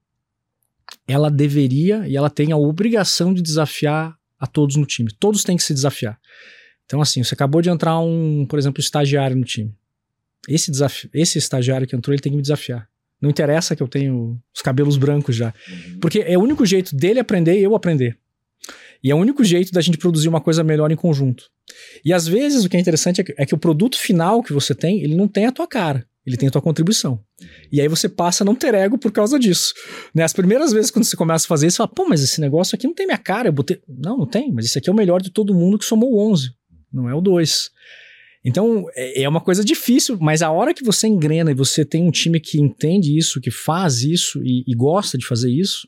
ela deveria e ela tem a obrigação de desafiar a todos no time. Todos têm que se desafiar. Então, assim, você acabou de entrar um, por exemplo, estagiário no time. Esse, desafio, esse estagiário que entrou, ele tem que me desafiar. Não interessa que eu tenho os cabelos brancos já. Uhum. Porque é o único jeito dele aprender e eu aprender. E é o único jeito da gente produzir uma coisa melhor em conjunto. E às vezes o que é interessante é que, é que o produto final que você tem, ele não tem a tua cara. Ele tem a tua contribuição. E aí você passa a não ter ego por causa disso. Né? As primeiras vezes quando você começa a fazer isso, você fala, pô, mas esse negócio aqui não tem minha cara. Eu botei... Não, não tem, mas esse aqui é o melhor de todo mundo que somou 11. Não é o 2. Então, é, é uma coisa difícil, mas a hora que você engrena e você tem um time que entende isso, que faz isso e, e gosta de fazer isso,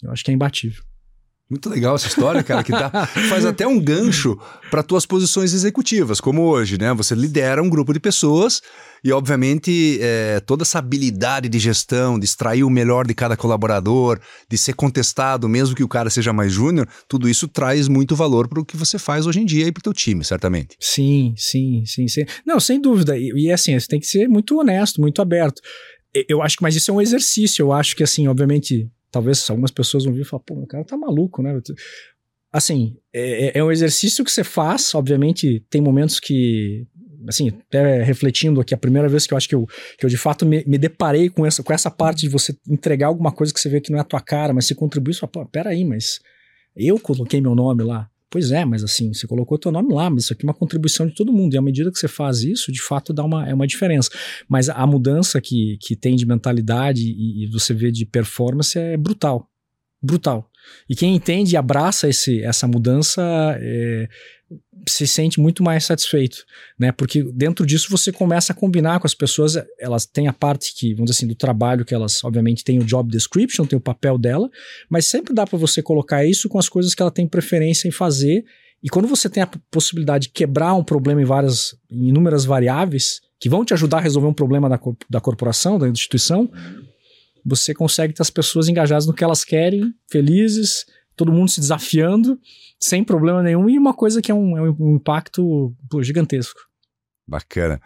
eu acho que é imbatível. Muito legal essa história, cara, que tá, faz até um gancho para tuas posições executivas, como hoje, né? Você lidera um grupo de pessoas e, obviamente, é, toda essa habilidade de gestão, de extrair o melhor de cada colaborador, de ser contestado, mesmo que o cara seja mais júnior, tudo isso traz muito valor para o que você faz hoje em dia e para o teu time, certamente. Sim, sim, sim, sim. Não, sem dúvida. E, e assim, você tem que ser muito honesto, muito aberto. Eu acho que, mas isso é um exercício. Eu acho que, assim, obviamente, talvez algumas pessoas vão vir e falar, pô, o cara tá maluco, né? Assim, é, é, é um exercício que você faz, obviamente tem momentos que, assim, até refletindo aqui, a primeira vez que eu acho que eu, que eu de fato me, me deparei com essa, com essa parte de você entregar alguma coisa que você vê que não é a tua cara, mas se contribui, você fala, pô, peraí, mas eu coloquei meu nome lá. Pois é, mas assim, você colocou teu nome lá, mas isso aqui é uma contribuição de todo mundo. E à medida que você faz isso, de fato dá uma, é uma diferença. Mas a mudança que, que tem de mentalidade e, e você vê de performance é brutal. Brutal. E quem entende e abraça esse, essa mudança é, se sente muito mais satisfeito, né? Porque dentro disso você começa a combinar com as pessoas, elas têm a parte que, vamos dizer assim, do trabalho que elas, obviamente, têm o job description, tem o papel dela, mas sempre dá para você colocar isso com as coisas que ela tem preferência em fazer. E quando você tem a possibilidade de quebrar um problema em várias, em inúmeras variáveis, que vão te ajudar a resolver um problema da, da corporação, da instituição, você consegue ter as pessoas engajadas no que elas querem, felizes, todo mundo se desafiando, sem problema nenhum, e uma coisa que é um, é um impacto pô, gigantesco. Bacana.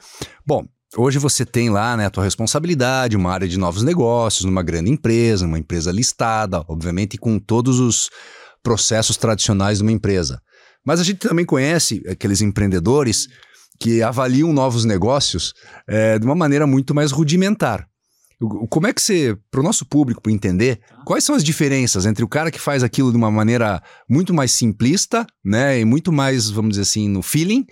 Bom, hoje você tem lá né, a tua responsabilidade, uma área de novos negócios, numa grande empresa, uma empresa listada, obviamente com todos os processos tradicionais de uma empresa. Mas a gente também conhece aqueles empreendedores que avaliam novos negócios é, de uma maneira muito mais rudimentar. Como é que você, para o nosso público, para entender, quais são as diferenças entre o cara que faz aquilo de uma maneira muito mais simplista, né, e muito mais, vamos dizer assim, no feeling,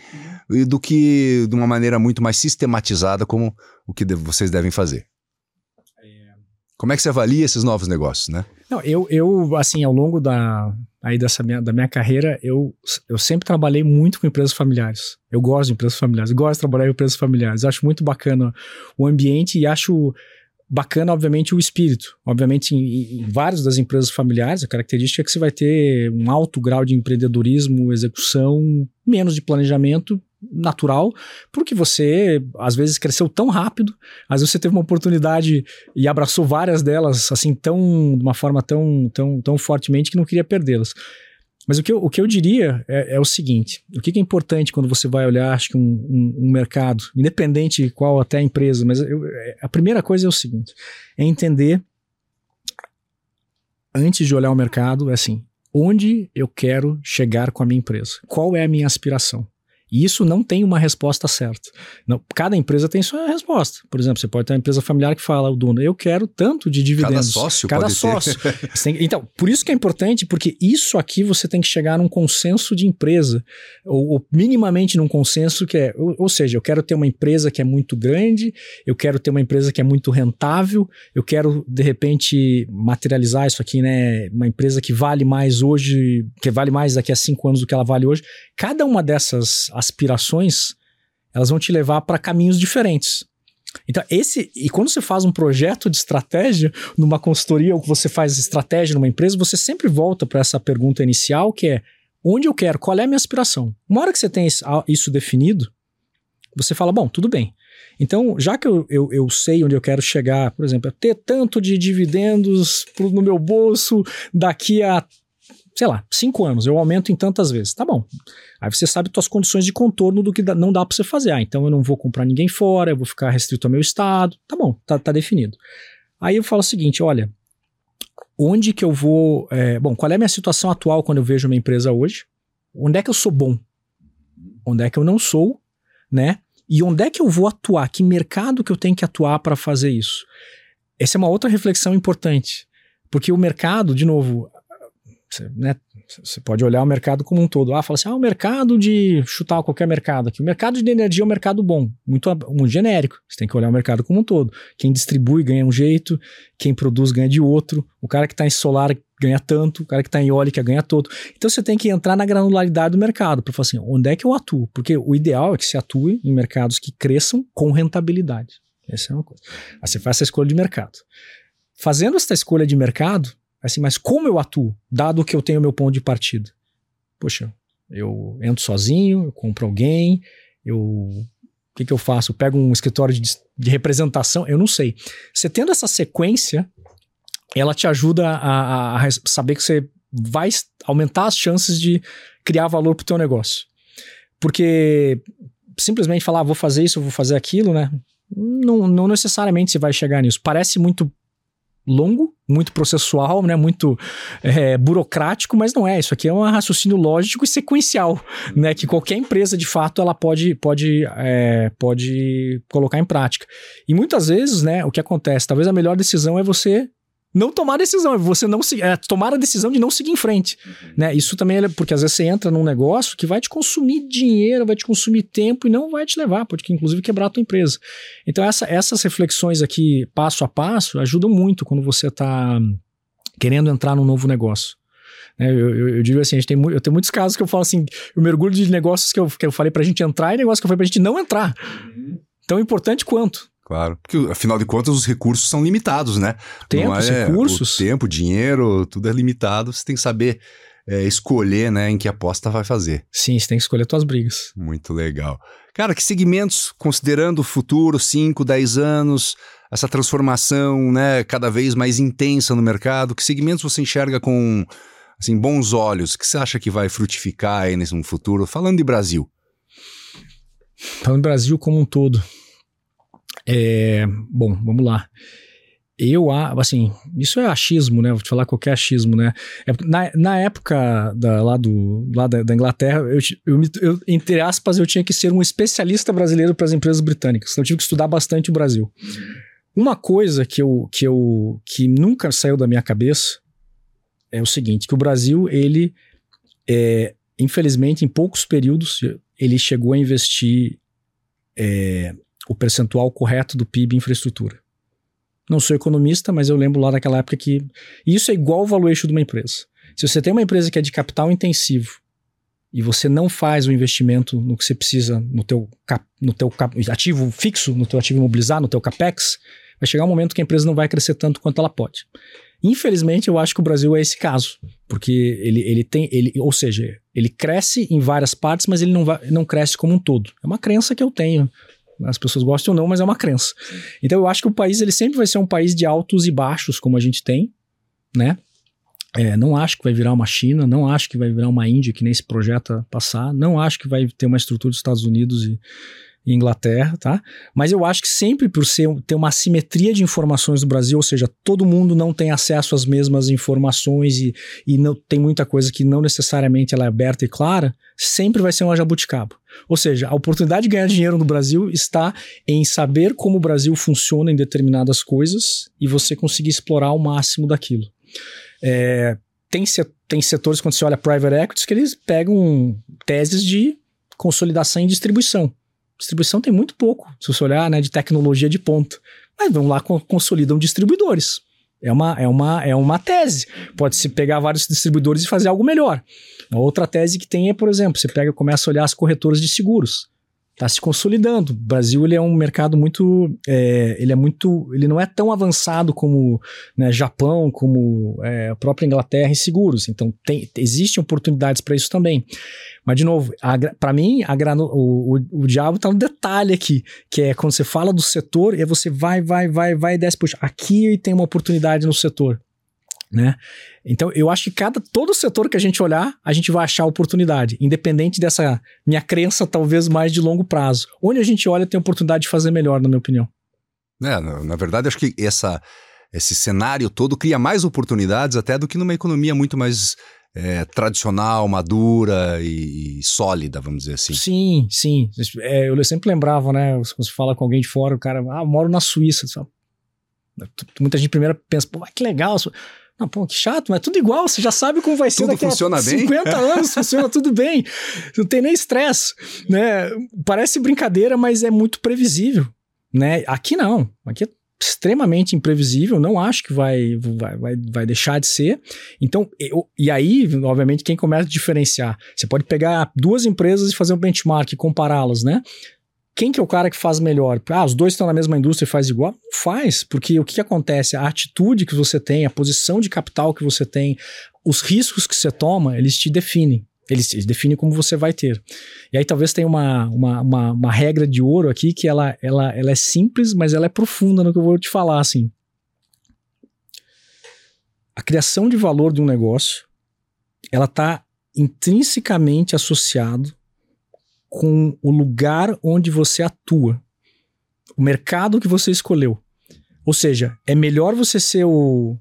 uhum. do que de uma maneira muito mais sistematizada, como o que vocês devem fazer? É... Como é que você avalia esses novos negócios, né? Não, eu, eu assim, ao longo da, aí dessa minha, da minha carreira, eu, eu sempre trabalhei muito com empresas familiares. Eu gosto de empresas familiares, gosto de trabalhar em empresas familiares. Acho muito bacana o ambiente e acho bacana, obviamente, o espírito. Obviamente, em, em várias das empresas familiares, a característica é que você vai ter um alto grau de empreendedorismo, execução, menos de planejamento natural, porque você às vezes cresceu tão rápido, às vezes você teve uma oportunidade e abraçou várias delas assim tão de uma forma tão tão tão fortemente que não queria perdê-las. Mas o que eu, o que eu diria é, é o seguinte: o que, que, é importante quando você vai olhar, acho que um, um, um mercado, independente de qual até a empresa, mas eu, é, a primeira coisa é o seguinte: é entender, antes de olhar o mercado, é assim, onde eu quero chegar com a minha empresa? Qual é a minha aspiração? E isso não tem uma resposta certa. Não, cada empresa tem sua resposta. Por exemplo, você pode ter uma empresa familiar que fala, o dono, eu quero tanto de dividendos. Cada sócio Cada sócio. tem, então, por isso que é importante, porque isso aqui você tem que chegar num consenso de empresa, ou, ou minimamente num consenso que é, ou, ou, seja, eu quero ter uma empresa que é muito grande, eu quero ter uma empresa que é muito rentável, eu quero, de repente, materializar isso aqui, né? Uma empresa que vale mais hoje, que vale mais daqui a cinco anos do que ela vale hoje. Cada uma dessas aspirações, elas vão te levar para caminhos diferentes. Então, esse. E quando você faz um projeto de estratégia numa consultoria ou que você faz estratégia numa empresa, você sempre volta para essa pergunta inicial, que é onde eu quero, qual é a minha aspiração. Uma hora que você tem isso definido, você fala, bom, tudo bem. Então, já que eu, eu, eu sei onde eu quero chegar, por exemplo, é ter tanto de dividendos no meu bolso daqui a sei lá, cinco anos, eu aumento em tantas vezes. Tá bom. Aí você sabe suas condições de contorno do que não dá para você fazer. Ah, então eu não vou comprar ninguém fora, eu vou ficar restrito ao meu estado. Tá bom, tá, tá definido. Aí eu falo o seguinte: olha, onde que eu vou. É, bom, qual é a minha situação atual quando eu vejo uma empresa hoje? Onde é que eu sou bom? Onde é que eu não sou, né? E onde é que eu vou atuar? Que mercado que eu tenho que atuar para fazer isso? Essa é uma outra reflexão importante. Porque o mercado, de novo, né, Você pode olhar o mercado como um todo. Ah, fala assim: ah, o mercado de chutar qualquer mercado aqui. O mercado de energia é um mercado bom, muito, muito genérico. Você tem que olhar o mercado como um todo. Quem distribui ganha um jeito, quem produz ganha de outro. O cara que está em solar ganha tanto, o cara que está em eólica ganha todo. Então você tem que entrar na granularidade do mercado para falar assim: onde é que eu atuo? Porque o ideal é que se atue em mercados que cresçam com rentabilidade. Essa é uma coisa. Aí você faz essa escolha de mercado. Fazendo essa escolha de mercado, Assim, mas como eu atuo, dado que eu tenho meu ponto de partida? Poxa, eu entro sozinho, eu compro alguém, eu. O que, que eu faço? Eu pego um escritório de, de representação? Eu não sei. Você tendo essa sequência, ela te ajuda a, a, a saber que você vai aumentar as chances de criar valor para o teu negócio. Porque simplesmente falar, ah, vou fazer isso, vou fazer aquilo, né? Não, não necessariamente você vai chegar nisso. Parece muito longo, muito processual, né, muito é, burocrático, mas não é. Isso aqui é um raciocínio lógico e sequencial, né, que qualquer empresa de fato ela pode pode é, pode colocar em prática. E muitas vezes, né, o que acontece? Talvez a melhor decisão é você não tomar decisão, é você não se, é, tomar a decisão de não seguir em frente, uhum. né? Isso também é porque às vezes você entra num negócio que vai te consumir dinheiro, vai te consumir tempo e não vai te levar, pode inclusive quebrar a tua empresa. Então essa, essas reflexões aqui, passo a passo, ajudam muito quando você está querendo entrar num novo negócio. Né? Eu, eu, eu, digo assim, a gente tem, eu tenho muitos casos que eu falo assim, eu mergulho de negócios que eu, que eu falei pra gente entrar e negócios que eu falei pra gente não entrar. Uhum. Tão importante quanto. Claro. Porque, afinal de contas, os recursos são limitados, né? Tempo, é, recursos. O tempo, dinheiro, tudo é limitado. Você tem que saber é, escolher, né, em que aposta vai fazer. Sim, você tem que escolher suas brigas. Muito legal. Cara, que segmentos, considerando o futuro, 5, 10 anos, essa transformação, né, cada vez mais intensa no mercado, que segmentos você enxerga com, assim, bons olhos? O que você acha que vai frutificar aí nesse futuro? Falando de Brasil. Falando de Brasil como um todo. É, bom, vamos lá. Eu, assim, isso é achismo, né? Vou te falar qualquer achismo, né? É, na, na época da, lá, do, lá da, da Inglaterra, eu, eu, eu, entre aspas, eu tinha que ser um especialista brasileiro para as empresas britânicas. Então eu tive que estudar bastante o Brasil. Uma coisa que eu, que eu que nunca saiu da minha cabeça é o seguinte, que o Brasil, ele, é, infelizmente, em poucos períodos, ele chegou a investir é, o percentual correto do PIB em infraestrutura. Não sou economista, mas eu lembro lá daquela época que isso é igual ao valuation de uma empresa. Se você tem uma empresa que é de capital intensivo e você não faz o investimento no que você precisa no teu, cap, no teu cap, ativo fixo, no teu ativo imobilizado, no teu capex, vai chegar um momento que a empresa não vai crescer tanto quanto ela pode. Infelizmente, eu acho que o Brasil é esse caso, porque ele, ele tem, ele, ou seja, ele cresce em várias partes, mas ele não, vai, não cresce como um todo. É uma crença que eu tenho as pessoas gostam ou não, mas é uma crença. Então eu acho que o país ele sempre vai ser um país de altos e baixos, como a gente tem, né? É, não acho que vai virar uma China, não acho que vai virar uma Índia, que nem esse projeto passar, não acho que vai ter uma estrutura dos Estados Unidos e, Inglaterra, tá? Mas eu acho que sempre por ser, ter uma assimetria de informações do Brasil, ou seja, todo mundo não tem acesso às mesmas informações e, e não, tem muita coisa que não necessariamente ela é aberta e clara, sempre vai ser uma jabuticaba. Ou seja, a oportunidade de ganhar dinheiro no Brasil está em saber como o Brasil funciona em determinadas coisas e você conseguir explorar o máximo daquilo. É, tem, tem setores, quando você olha private equities, que eles pegam teses de consolidação e distribuição. Distribuição tem muito pouco, se você olhar né, de tecnologia de ponta. Mas vão lá, consolidam distribuidores. É uma, é uma, é uma tese. Pode-se pegar vários distribuidores e fazer algo melhor. A outra tese que tem é, por exemplo, você pega começa a olhar as corretoras de seguros está se consolidando. O Brasil ele é um mercado muito, é, ele é muito, ele não é tão avançado como né, Japão, como é, a própria Inglaterra em seguros. Então tem, existem oportunidades para isso também. Mas de novo, para mim grano, o, o, o diabo está no detalhe aqui, que é quando você fala do setor e você vai, vai, vai, vai e desce, puxa, aqui tem uma oportunidade no setor né? Então eu acho que cada todo setor que a gente olhar, a gente vai achar oportunidade, independente dessa minha crença talvez mais de longo prazo. Onde a gente olha tem oportunidade de fazer melhor, na minha opinião. É, na, na verdade acho que essa esse cenário todo cria mais oportunidades até do que numa economia muito mais é, tradicional, madura e, e, sólida, vamos dizer assim. Sim, sim. É, eu sempre lembrava, né? Você fala com alguém de fora, o cara, ah, moro na Suíça. Muita gente primeiro pensa, pô, que legal. Não, pô, que chato, mas é tudo igual, você já sabe como vai ser tudo daqui funciona a 50 bem. anos, funciona tudo bem. Não tem nem estresse, né? Parece brincadeira, mas é muito previsível, né? Aqui não, aqui é extremamente imprevisível, não acho que vai, vai, vai, vai deixar de ser. Então, eu, e aí, obviamente, quem começa a diferenciar? Você pode pegar duas empresas e fazer um benchmark, compará-las, né? Quem que é o cara que faz melhor? Ah, os dois estão na mesma indústria e faz igual? Faz, porque o que, que acontece? A atitude que você tem, a posição de capital que você tem, os riscos que você toma, eles te definem. Eles, eles definem como você vai ter. E aí talvez tenha uma, uma, uma, uma, regra de ouro aqui que ela, ela, ela é simples, mas ela é profunda no que eu vou te falar, assim. A criação de valor de um negócio, ela está intrinsecamente associado com o lugar onde você atua, o mercado que você escolheu. Ou seja, é melhor você ser o,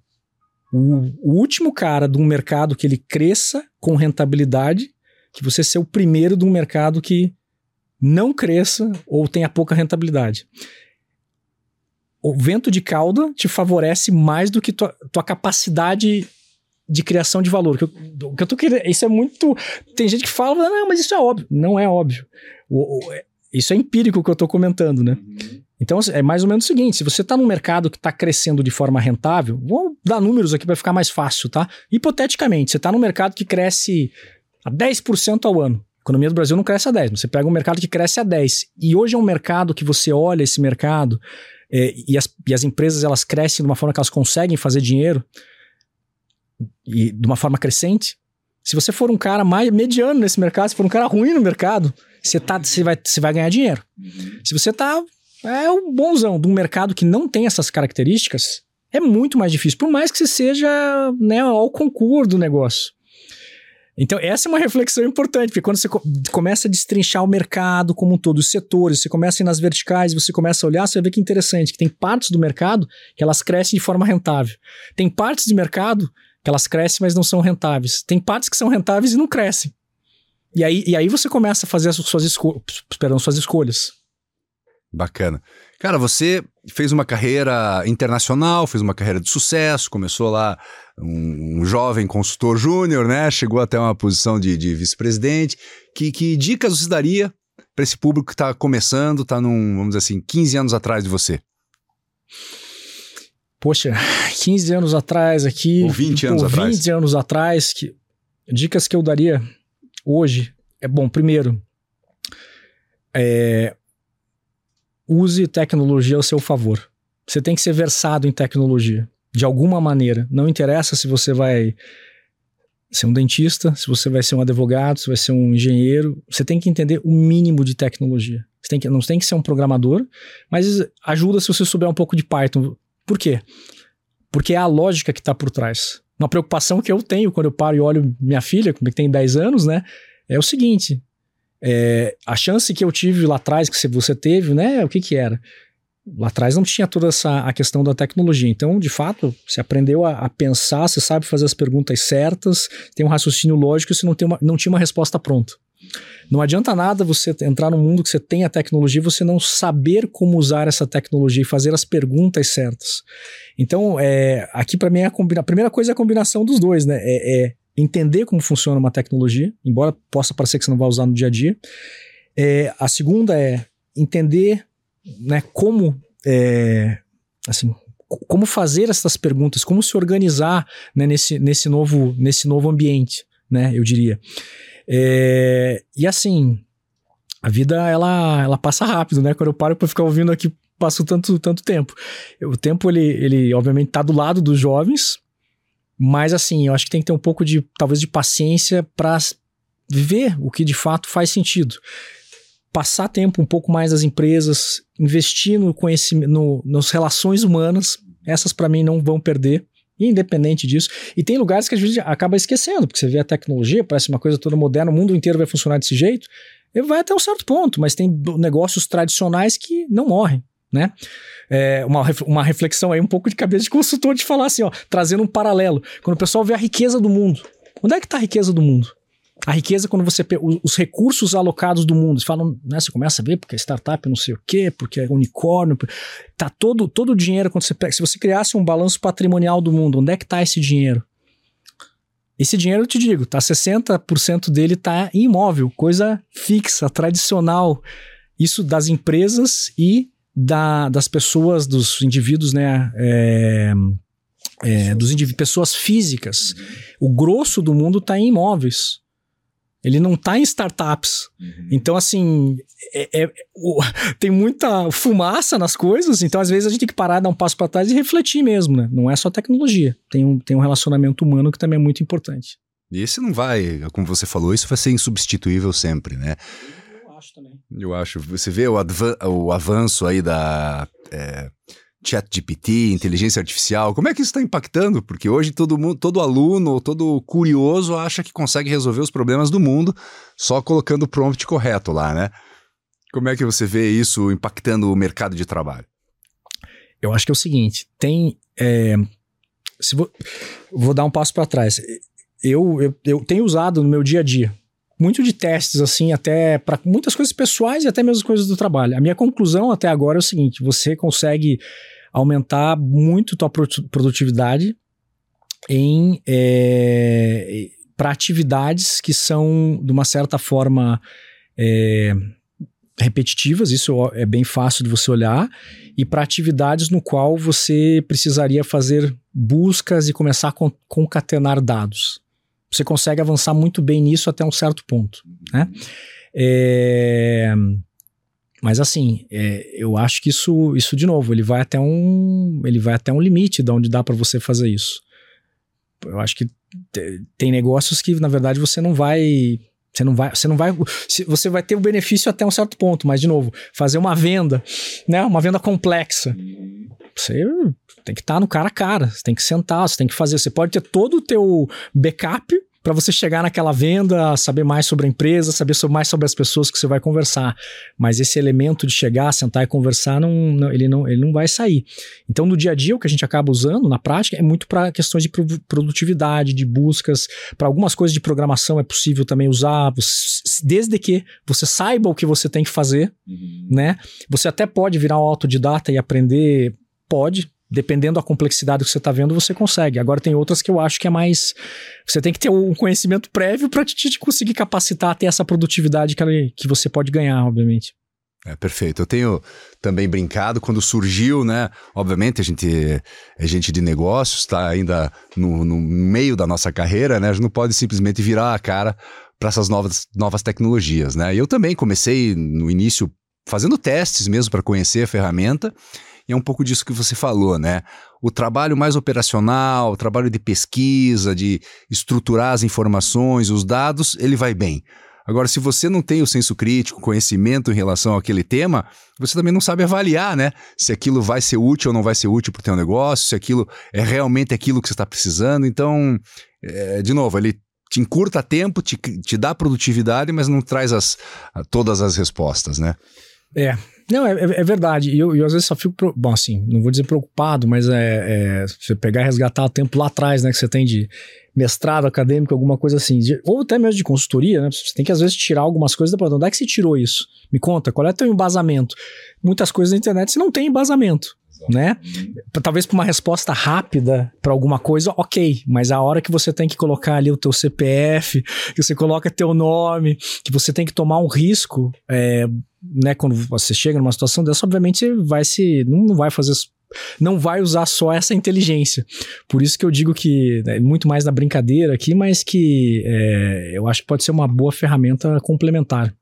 o, o último cara de um mercado que ele cresça com rentabilidade, que você ser o primeiro de um mercado que não cresça ou tenha pouca rentabilidade. O vento de cauda te favorece mais do que tua, tua capacidade de criação de valor. Que eu, que eu tô querendo, isso é muito. Tem gente que fala, não, mas isso é óbvio. Não é óbvio. O, o, é, isso é empírico que eu estou comentando, né? Uhum. Então é mais ou menos o seguinte: se você está num mercado que está crescendo de forma rentável, vou dar números aqui para ficar mais fácil, tá? Hipoteticamente, você está num mercado que cresce a 10% ao ano. A economia do Brasil não cresce a 10, você pega um mercado que cresce a 10. E hoje é um mercado que você olha esse mercado é, e, as, e as empresas elas crescem de uma forma que elas conseguem fazer dinheiro e de uma forma crescente, se você for um cara mais mediano nesse mercado, se for um cara ruim no mercado, você, tá, você, vai, você vai ganhar dinheiro. Uhum. Se você tá é um bonzão de um mercado que não tem essas características, é muito mais difícil, por mais que você seja né, ao concurso do negócio. Então, essa é uma reflexão importante, porque quando você começa a destrinchar o mercado como um todo, os setores, você começa a ir nas verticais, você começa a olhar, você vai ver que é interessante, que tem partes do mercado que elas crescem de forma rentável. Tem partes de mercado elas crescem, mas não são rentáveis. Tem partes que são rentáveis e não crescem. E aí, e aí você começa a fazer as suas, esco suas escolhas. Bacana. Cara, você fez uma carreira internacional, fez uma carreira de sucesso, começou lá um, um jovem consultor júnior, né? Chegou até uma posição de, de vice-presidente. Que, que dicas você daria para esse público que está começando, está num, vamos dizer assim, 15 anos atrás de você? Poxa, 15 anos atrás aqui. Ou 20 anos ou 20 atrás. anos atrás. Que, dicas que eu daria hoje é bom, primeiro, é, use tecnologia ao seu favor. Você tem que ser versado em tecnologia, de alguma maneira. Não interessa se você vai ser um dentista, se você vai ser um advogado, se vai ser um engenheiro, você tem que entender o mínimo de tecnologia. Você tem que, não tem que ser um programador, mas ajuda se você souber um pouco de Python. Por quê? Porque é a lógica que está por trás. Uma preocupação que eu tenho quando eu paro e olho minha filha, que tem 10 anos, né? É o seguinte: é, a chance que eu tive lá atrás, que você teve, né? O que que era? Lá atrás não tinha toda essa a questão da tecnologia. Então, de fato, você aprendeu a, a pensar, você sabe fazer as perguntas certas, tem um raciocínio lógico e você não, tem uma, não tinha uma resposta pronta. Não adianta nada você entrar num mundo que você tem a tecnologia e você não saber como usar essa tecnologia e fazer as perguntas certas. Então, é, aqui para mim é a, a primeira coisa é a combinação dos dois, né? É, é, entender como funciona uma tecnologia, embora possa parecer que você não vai usar no dia a dia. É, a segunda é entender né, como é, assim como fazer essas perguntas, como se organizar né, nesse, nesse, novo, nesse novo ambiente, né? Eu diria. É, e assim, a vida ela, ela passa rápido, né? Quando eu paro para ficar ouvindo aqui, passo tanto, tanto tempo. O tempo, ele, ele obviamente tá do lado dos jovens, mas assim, eu acho que tem que ter um pouco de, talvez, de paciência para ver o que de fato faz sentido. Passar tempo um pouco mais nas empresas, investir no conhecimento, no, nas relações humanas, essas para mim não vão perder independente disso. E tem lugares que a gente acaba esquecendo, porque você vê a tecnologia, parece uma coisa toda moderna, o mundo inteiro vai funcionar desse jeito. Ele vai até um certo ponto, mas tem negócios tradicionais que não morrem. Né? É uma, uma reflexão aí, um pouco de cabeça de consultor, de falar assim, ó, trazendo um paralelo. Quando o pessoal vê a riqueza do mundo, onde é que está a riqueza do mundo? A riqueza, quando você. Os recursos alocados do mundo. Você fala, né, você começa a ver porque é startup não sei o quê, porque é unicórnio. Tá todo, todo o dinheiro, quando você pega. Se você criasse um balanço patrimonial do mundo, onde é que tá esse dinheiro? Esse dinheiro, eu te digo, tá 60% dele tá em imóvel, coisa fixa, tradicional. Isso das empresas e da, das pessoas, dos indivíduos, né? É, é, dos indivíduos, pessoas físicas. O grosso do mundo está em imóveis. Ele não está em startups. Uhum. Então, assim, é, é, o, tem muita fumaça nas coisas, então às vezes a gente tem que parar, dar um passo para trás e refletir mesmo, né? Não é só tecnologia. Tem um, tem um relacionamento humano que também é muito importante. E esse não vai, como você falou, isso vai ser insubstituível sempre, né? Eu acho também. Eu acho. Você vê o, avanço aí da. É ChatGPT, inteligência artificial, como é que isso está impactando? Porque hoje todo mundo, todo aluno, todo curioso acha que consegue resolver os problemas do mundo só colocando o prompt correto lá, né? Como é que você vê isso impactando o mercado de trabalho? Eu acho que é o seguinte, tem, é, se vou, vou dar um passo para trás. Eu, eu, eu tenho usado no meu dia a dia muito de testes, assim, até para muitas coisas pessoais e até mesmo coisas do trabalho. A minha conclusão até agora é o seguinte: você consegue aumentar muito tua produtividade em é, para atividades que são de uma certa forma é, repetitivas, isso é bem fácil de você olhar, e para atividades no qual você precisaria fazer buscas e começar a concatenar dados você consegue avançar muito bem nisso até um certo ponto, né? É, mas assim, é, eu acho que isso, isso de novo, ele vai até um, ele vai até um limite de onde dá para você fazer isso. Eu acho que tem negócios que na verdade você não vai você não vai, você não vai, você vai ter o benefício até um certo ponto, mas de novo, fazer uma venda, né, uma venda complexa. Você tem que estar tá no cara a cara, você tem que sentar, você tem que fazer, você pode ter todo o teu backup para você chegar naquela venda, saber mais sobre a empresa, saber mais sobre as pessoas que você vai conversar. Mas esse elemento de chegar, sentar e conversar, não, não, ele, não, ele não vai sair. Então, no dia a dia, o que a gente acaba usando, na prática, é muito para questões de produtividade, de buscas. Para algumas coisas de programação é possível também usar, desde que você saiba o que você tem que fazer, uhum. né? Você até pode virar um autodidata e aprender, pode, dependendo da complexidade que você está vendo, você consegue. Agora tem outras que eu acho que é mais. Você tem que ter um conhecimento prévio para te, te, conseguir capacitar até essa produtividade que, que você pode ganhar, obviamente. É perfeito. Eu tenho também brincado quando surgiu, né? Obviamente a gente é gente de negócios, está ainda no, no, meio da nossa carreira, né? A gente não pode simplesmente virar a cara para essas novas, novas tecnologias, né? Eu também comecei no início fazendo testes mesmo para conhecer a ferramenta e é um pouco disso que você falou, né? O trabalho mais operacional, o trabalho de pesquisa, de estruturar as informações, os dados, ele vai bem. Agora, se você não tem o senso crítico, conhecimento em relação àquele tema, você também não sabe avaliar, né? Se aquilo vai ser útil ou não vai ser útil para o teu negócio, se aquilo é realmente aquilo que você está precisando. Então, é, de novo, ele te encurta tempo, te, te dá produtividade, mas não traz as, todas as respostas, né? É, não, é, é, é verdade. E eu, eu, às vezes só fico. Pro... Bom, assim, não vou dizer preocupado, mas é, é, você pegar e resgatar o tempo lá atrás, né? Que você tem de mestrado acadêmico, alguma coisa assim. De, ou até mesmo de consultoria, né? Você tem que às vezes tirar algumas coisas da planta. Onde é que você tirou isso? Me conta, qual é o teu embasamento? Muitas coisas na internet você não tem embasamento né? Talvez para uma resposta rápida para alguma coisa, ok, mas a hora que você tem que colocar ali o teu CPF, que você coloca teu nome, que você tem que tomar um risco, é, né? Quando você chega numa situação dessa, obviamente você vai se não, vai fazer não vai usar só essa inteligência. Por isso que eu digo que é muito mais na brincadeira aqui, mas que é, eu acho que pode ser uma boa ferramenta complementar.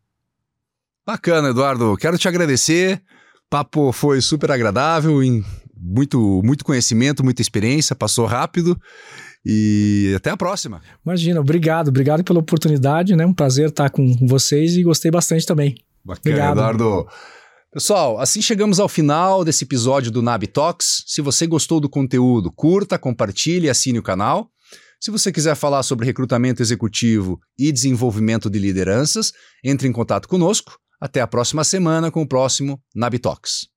Bacana, Eduardo. Quero te agradecer. Papo foi super agradável, muito, muito conhecimento, muita experiência, passou rápido. E até a próxima. Imagina, obrigado, obrigado pela oportunidade, né? Um prazer estar com vocês e gostei bastante também. Bacana, obrigado. Eduardo. Pessoal, assim chegamos ao final desse episódio do Nab Talks. Se você gostou do conteúdo, curta, compartilhe e assine o canal. Se você quiser falar sobre recrutamento executivo e desenvolvimento de lideranças, entre em contato conosco. Até a próxima semana com o próximo Nabitox.